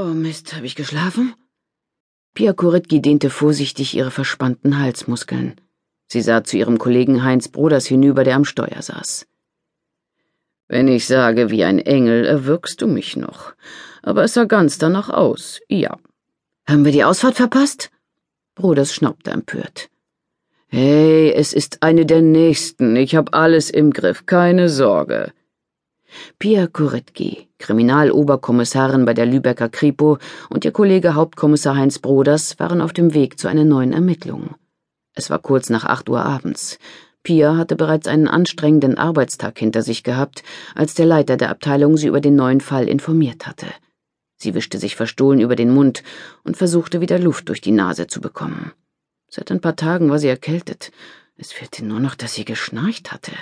Oh Mist, habe ich geschlafen? Pia Koritki dehnte vorsichtig ihre verspannten Halsmuskeln. Sie sah zu ihrem Kollegen Heinz Broders hinüber, der am Steuer saß. Wenn ich sage wie ein Engel, erwürgst du mich noch. Aber es sah ganz danach aus, ja. Haben wir die Ausfahrt verpasst? Broders schnaubte empört. Hey, es ist eine der nächsten. Ich hab alles im Griff, keine Sorge. Pia Kuretki, Kriminaloberkommissarin bei der Lübecker Kripo, und ihr Kollege Hauptkommissar Heinz Broders waren auf dem Weg zu einer neuen Ermittlung. Es war kurz nach acht Uhr abends. Pia hatte bereits einen anstrengenden Arbeitstag hinter sich gehabt, als der Leiter der Abteilung sie über den neuen Fall informiert hatte. Sie wischte sich verstohlen über den Mund und versuchte wieder Luft durch die Nase zu bekommen. Seit ein paar Tagen war sie erkältet. Es fehlte nur noch, dass sie geschnarcht hatte.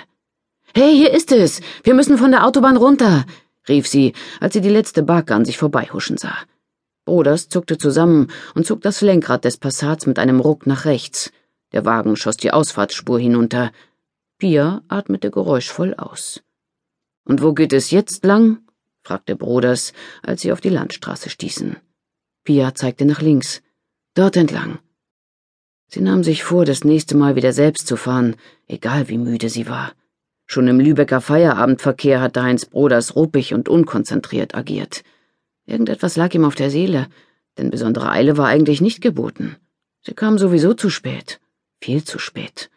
Hey, hier ist es. Wir müssen von der Autobahn runter, rief sie, als sie die letzte Barke an sich vorbeihuschen sah. Broders zuckte zusammen und zog das Lenkrad des Passats mit einem Ruck nach rechts. Der Wagen schoss die Ausfahrtsspur hinunter. Pia atmete geräuschvoll aus. Und wo geht es jetzt lang? fragte Broders, als sie auf die Landstraße stießen. Pia zeigte nach links. Dort entlang. Sie nahm sich vor, das nächste Mal wieder selbst zu fahren, egal wie müde sie war. Schon im Lübecker Feierabendverkehr hatte Heinz Broders ruppig und unkonzentriert agiert. Irgendetwas lag ihm auf der Seele, denn besondere Eile war eigentlich nicht geboten. Sie kam sowieso zu spät. Viel zu spät.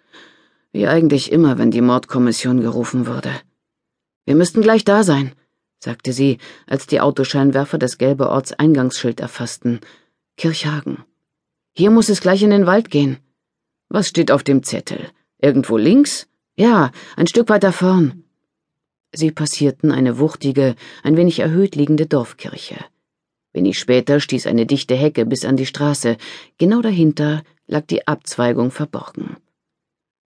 Wie eigentlich immer, wenn die Mordkommission gerufen wurde. Wir müssten gleich da sein, sagte sie, als die Autoscheinwerfer das gelbe Ortseingangsschild erfassten. Kirchhagen. Hier muss es gleich in den Wald gehen. Was steht auf dem Zettel? Irgendwo links? Ja, ein Stück weiter vorn. Sie passierten eine wuchtige, ein wenig erhöht liegende Dorfkirche. Wenig später stieß eine dichte Hecke bis an die Straße. Genau dahinter lag die Abzweigung verborgen.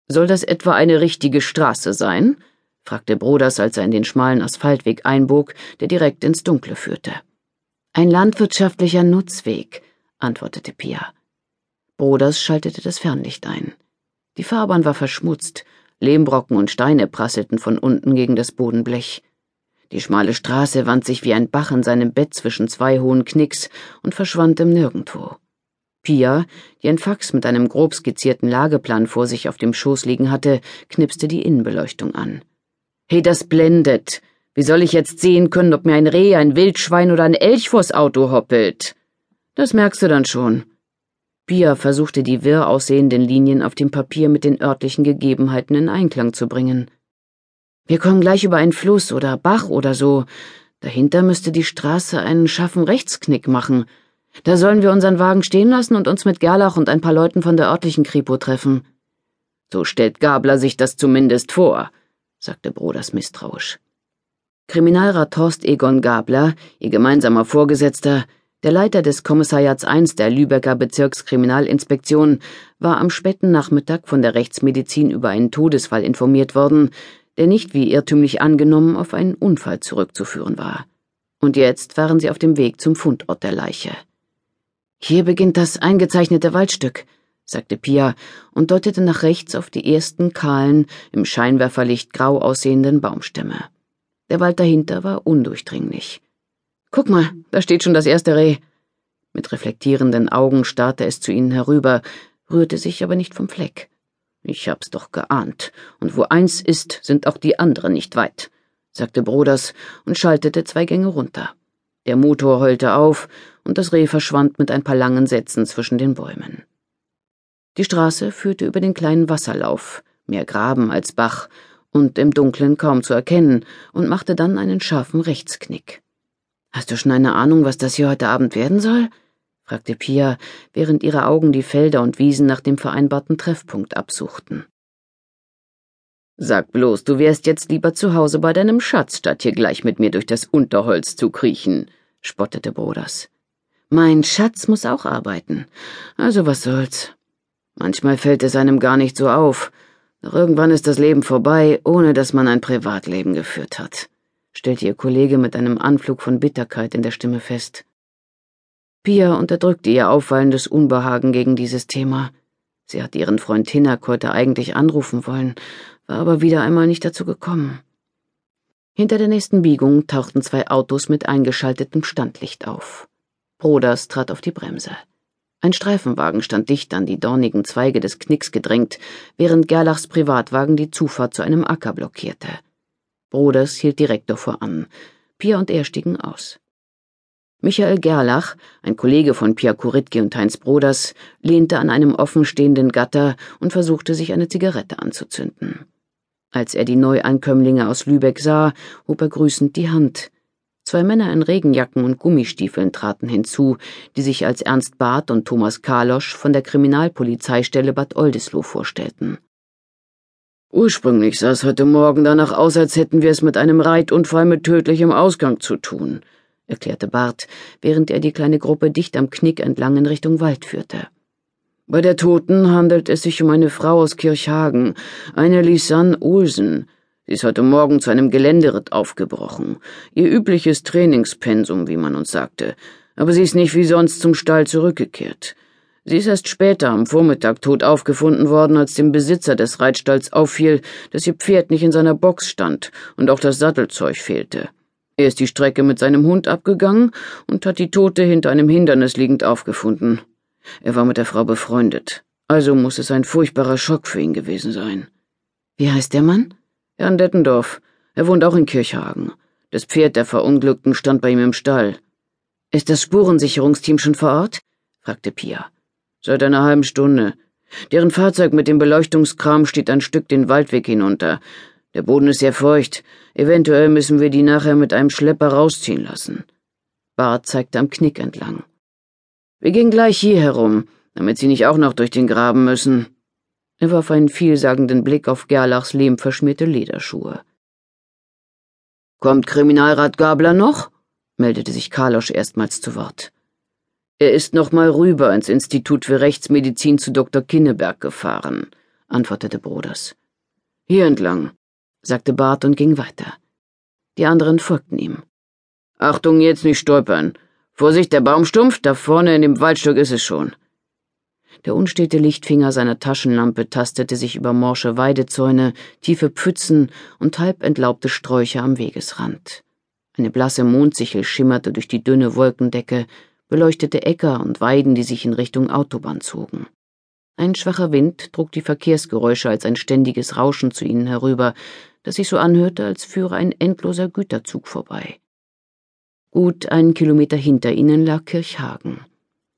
Soll das etwa eine richtige Straße sein? fragte Broders, als er in den schmalen Asphaltweg einbog, der direkt ins Dunkle führte. Ein landwirtschaftlicher Nutzweg, antwortete Pia. Broders schaltete das Fernlicht ein. Die Fahrbahn war verschmutzt, Lehmbrocken und Steine prasselten von unten gegen das Bodenblech. Die schmale Straße wand sich wie ein Bach in seinem Bett zwischen zwei hohen Knicks und verschwand im Nirgendwo. Pia, die ein Fax mit einem grob skizzierten Lageplan vor sich auf dem Schoß liegen hatte, knipste die Innenbeleuchtung an. Hey, das blendet. Wie soll ich jetzt sehen können, ob mir ein Reh, ein Wildschwein oder ein Elch vors Auto hoppelt? Das merkst du dann schon. Pia versuchte die wirr aussehenden Linien auf dem Papier mit den örtlichen Gegebenheiten in Einklang zu bringen. Wir kommen gleich über einen Fluss oder Bach oder so. Dahinter müsste die Straße einen scharfen Rechtsknick machen. Da sollen wir unseren Wagen stehen lassen und uns mit Gerlach und ein paar Leuten von der örtlichen Kripo treffen. So stellt Gabler sich das zumindest vor, sagte Broders misstrauisch. Kriminalrat Torst Egon Gabler, ihr gemeinsamer Vorgesetzter, der Leiter des Kommissariats I der Lübecker Bezirkskriminalinspektion war am späten Nachmittag von der Rechtsmedizin über einen Todesfall informiert worden, der nicht wie irrtümlich angenommen auf einen Unfall zurückzuführen war. Und jetzt waren sie auf dem Weg zum Fundort der Leiche. Hier beginnt das eingezeichnete Waldstück, sagte Pia und deutete nach rechts auf die ersten kahlen, im Scheinwerferlicht grau aussehenden Baumstämme. Der Wald dahinter war undurchdringlich. Guck mal, da steht schon das erste Reh. Mit reflektierenden Augen starrte es zu ihnen herüber, rührte sich aber nicht vom Fleck. Ich hab's doch geahnt, und wo eins ist, sind auch die anderen nicht weit, sagte Broders und schaltete zwei Gänge runter. Der Motor heulte auf, und das Reh verschwand mit ein paar langen Sätzen zwischen den Bäumen. Die Straße führte über den kleinen Wasserlauf, mehr Graben als Bach, und im Dunkeln kaum zu erkennen, und machte dann einen scharfen Rechtsknick. Hast du schon eine Ahnung, was das hier heute Abend werden soll? fragte Pia, während ihre Augen die Felder und Wiesen nach dem vereinbarten Treffpunkt absuchten. Sag bloß, du wärst jetzt lieber zu Hause bei deinem Schatz, statt hier gleich mit mir durch das Unterholz zu kriechen, spottete Broders. Mein Schatz muss auch arbeiten. Also was soll's. Manchmal fällt es einem gar nicht so auf. Doch irgendwann ist das Leben vorbei, ohne dass man ein Privatleben geführt hat stellte ihr Kollege mit einem Anflug von Bitterkeit in der Stimme fest. Pia unterdrückte ihr auffallendes Unbehagen gegen dieses Thema. Sie hatte ihren Freund Hinak heute eigentlich anrufen wollen, war aber wieder einmal nicht dazu gekommen. Hinter der nächsten Biegung tauchten zwei Autos mit eingeschaltetem Standlicht auf. Broders trat auf die Bremse. Ein Streifenwagen stand dicht an die dornigen Zweige des Knicks gedrängt, während Gerlachs Privatwagen die Zufahrt zu einem Acker blockierte. Broders hielt direkt davor an. Pia und er stiegen aus. Michael Gerlach, ein Kollege von Pia Kuritke und Heinz Broders, lehnte an einem offenstehenden Gatter und versuchte sich eine Zigarette anzuzünden. Als er die Neuankömmlinge aus Lübeck sah, hob er grüßend die Hand. Zwei Männer in Regenjacken und Gummistiefeln traten hinzu, die sich als Ernst Barth und Thomas Kalosch von der Kriminalpolizeistelle Bad Oldesloe vorstellten. Ursprünglich sah es heute Morgen danach aus, als hätten wir es mit einem Reitunfall mit tödlichem Ausgang zu tun, erklärte Barth, während er die kleine Gruppe dicht am Knick entlang in Richtung Wald führte. Bei der Toten handelt es sich um eine Frau aus Kirchhagen, eine Lisanne Olsen, Sie ist heute Morgen zu einem Geländeritt aufgebrochen. Ihr übliches Trainingspensum, wie man uns sagte. Aber sie ist nicht wie sonst zum Stall zurückgekehrt. Sie ist erst später am Vormittag tot aufgefunden worden, als dem Besitzer des Reitstalls auffiel, dass ihr Pferd nicht in seiner Box stand und auch das Sattelzeug fehlte. Er ist die Strecke mit seinem Hund abgegangen und hat die Tote hinter einem Hindernis liegend aufgefunden. Er war mit der Frau befreundet. Also muss es ein furchtbarer Schock für ihn gewesen sein. Wie heißt der Mann? Jan Dettendorf. Er wohnt auch in Kirchhagen. Das Pferd der Verunglückten stand bei ihm im Stall. Ist das Spurensicherungsteam schon vor Ort? fragte Pia. Seit einer halben Stunde. Deren Fahrzeug mit dem Beleuchtungskram steht ein Stück den Waldweg hinunter. Der Boden ist sehr feucht. Eventuell müssen wir die nachher mit einem Schlepper rausziehen lassen. Bart zeigte am Knick entlang. Wir gehen gleich hier herum, damit Sie nicht auch noch durch den Graben müssen. Er warf einen vielsagenden Blick auf Gerlachs lehmverschmierte Lederschuhe. Kommt Kriminalrat Gabler noch? meldete sich Karlosch erstmals zu Wort. Er ist noch mal rüber ins Institut für Rechtsmedizin zu Dr. Kinneberg gefahren, antwortete Broders. Hier entlang, sagte Bart und ging weiter. Die anderen folgten ihm. Achtung, jetzt nicht stolpern. Vorsicht, der Baumstumpf, da vorne in dem Waldstück ist es schon. Der unstete Lichtfinger seiner Taschenlampe tastete sich über morsche Weidezäune, tiefe Pfützen und halb entlaubte Sträucher am Wegesrand. Eine blasse Mondsichel schimmerte durch die dünne Wolkendecke, beleuchtete Äcker und Weiden, die sich in Richtung Autobahn zogen. Ein schwacher Wind trug die Verkehrsgeräusche als ein ständiges Rauschen zu ihnen herüber, das sich so anhörte, als führe ein endloser Güterzug vorbei. Gut einen Kilometer hinter ihnen lag Kirchhagen.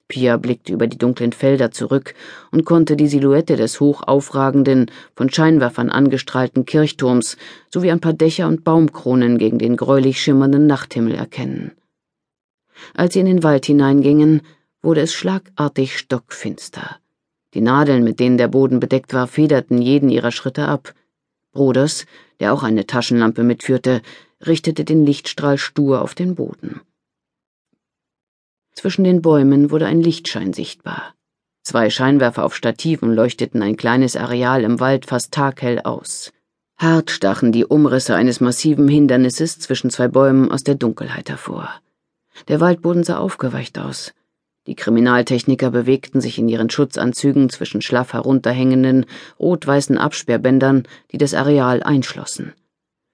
Pia blickte über die dunklen Felder zurück und konnte die Silhouette des hoch aufragenden, von Scheinwerfern angestrahlten Kirchturms sowie ein paar Dächer und Baumkronen gegen den gräulich schimmernden Nachthimmel erkennen. Als sie in den Wald hineingingen, wurde es schlagartig stockfinster. Die Nadeln, mit denen der Boden bedeckt war, federten jeden ihrer Schritte ab. Broders, der auch eine Taschenlampe mitführte, richtete den Lichtstrahl stur auf den Boden. Zwischen den Bäumen wurde ein Lichtschein sichtbar. Zwei Scheinwerfer auf Stativen leuchteten ein kleines Areal im Wald fast taghell aus. Hart stachen die Umrisse eines massiven Hindernisses zwischen zwei Bäumen aus der Dunkelheit hervor. Der Waldboden sah aufgeweicht aus. Die Kriminaltechniker bewegten sich in ihren Schutzanzügen zwischen schlaff herunterhängenden, rot-weißen Absperrbändern, die das Areal einschlossen.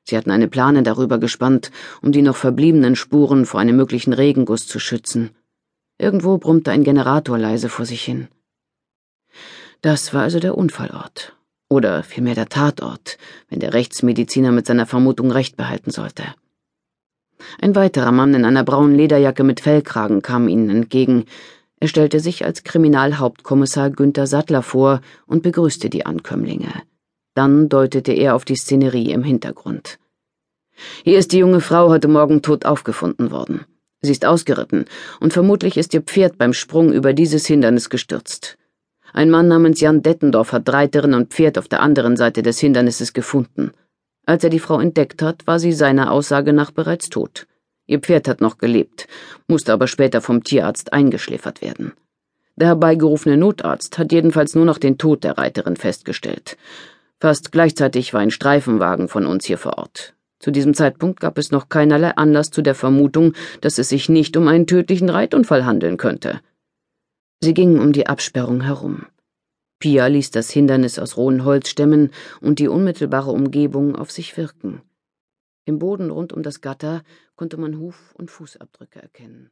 Sie hatten eine Plane darüber gespannt, um die noch verbliebenen Spuren vor einem möglichen Regenguss zu schützen. Irgendwo brummte ein Generator leise vor sich hin. Das war also der Unfallort. Oder vielmehr der Tatort, wenn der Rechtsmediziner mit seiner Vermutung recht behalten sollte. Ein weiterer Mann in einer braunen Lederjacke mit Fellkragen kam ihnen entgegen. Er stellte sich als Kriminalhauptkommissar Günther Sattler vor und begrüßte die Ankömmlinge. Dann deutete er auf die Szenerie im Hintergrund. Hier ist die junge Frau heute Morgen tot aufgefunden worden. Sie ist ausgeritten, und vermutlich ist ihr Pferd beim Sprung über dieses Hindernis gestürzt. Ein Mann namens Jan Dettendorf hat Reiterin und Pferd auf der anderen Seite des Hindernisses gefunden. Als er die Frau entdeckt hat, war sie seiner Aussage nach bereits tot. Ihr Pferd hat noch gelebt, musste aber später vom Tierarzt eingeschläfert werden. Der herbeigerufene Notarzt hat jedenfalls nur noch den Tod der Reiterin festgestellt. Fast gleichzeitig war ein Streifenwagen von uns hier vor Ort. Zu diesem Zeitpunkt gab es noch keinerlei Anlass zu der Vermutung, dass es sich nicht um einen tödlichen Reitunfall handeln könnte. Sie gingen um die Absperrung herum. Pia ließ das Hindernis aus rohen Holzstämmen und die unmittelbare Umgebung auf sich wirken. Im Boden rund um das Gatter konnte man Huf- und Fußabdrücke erkennen.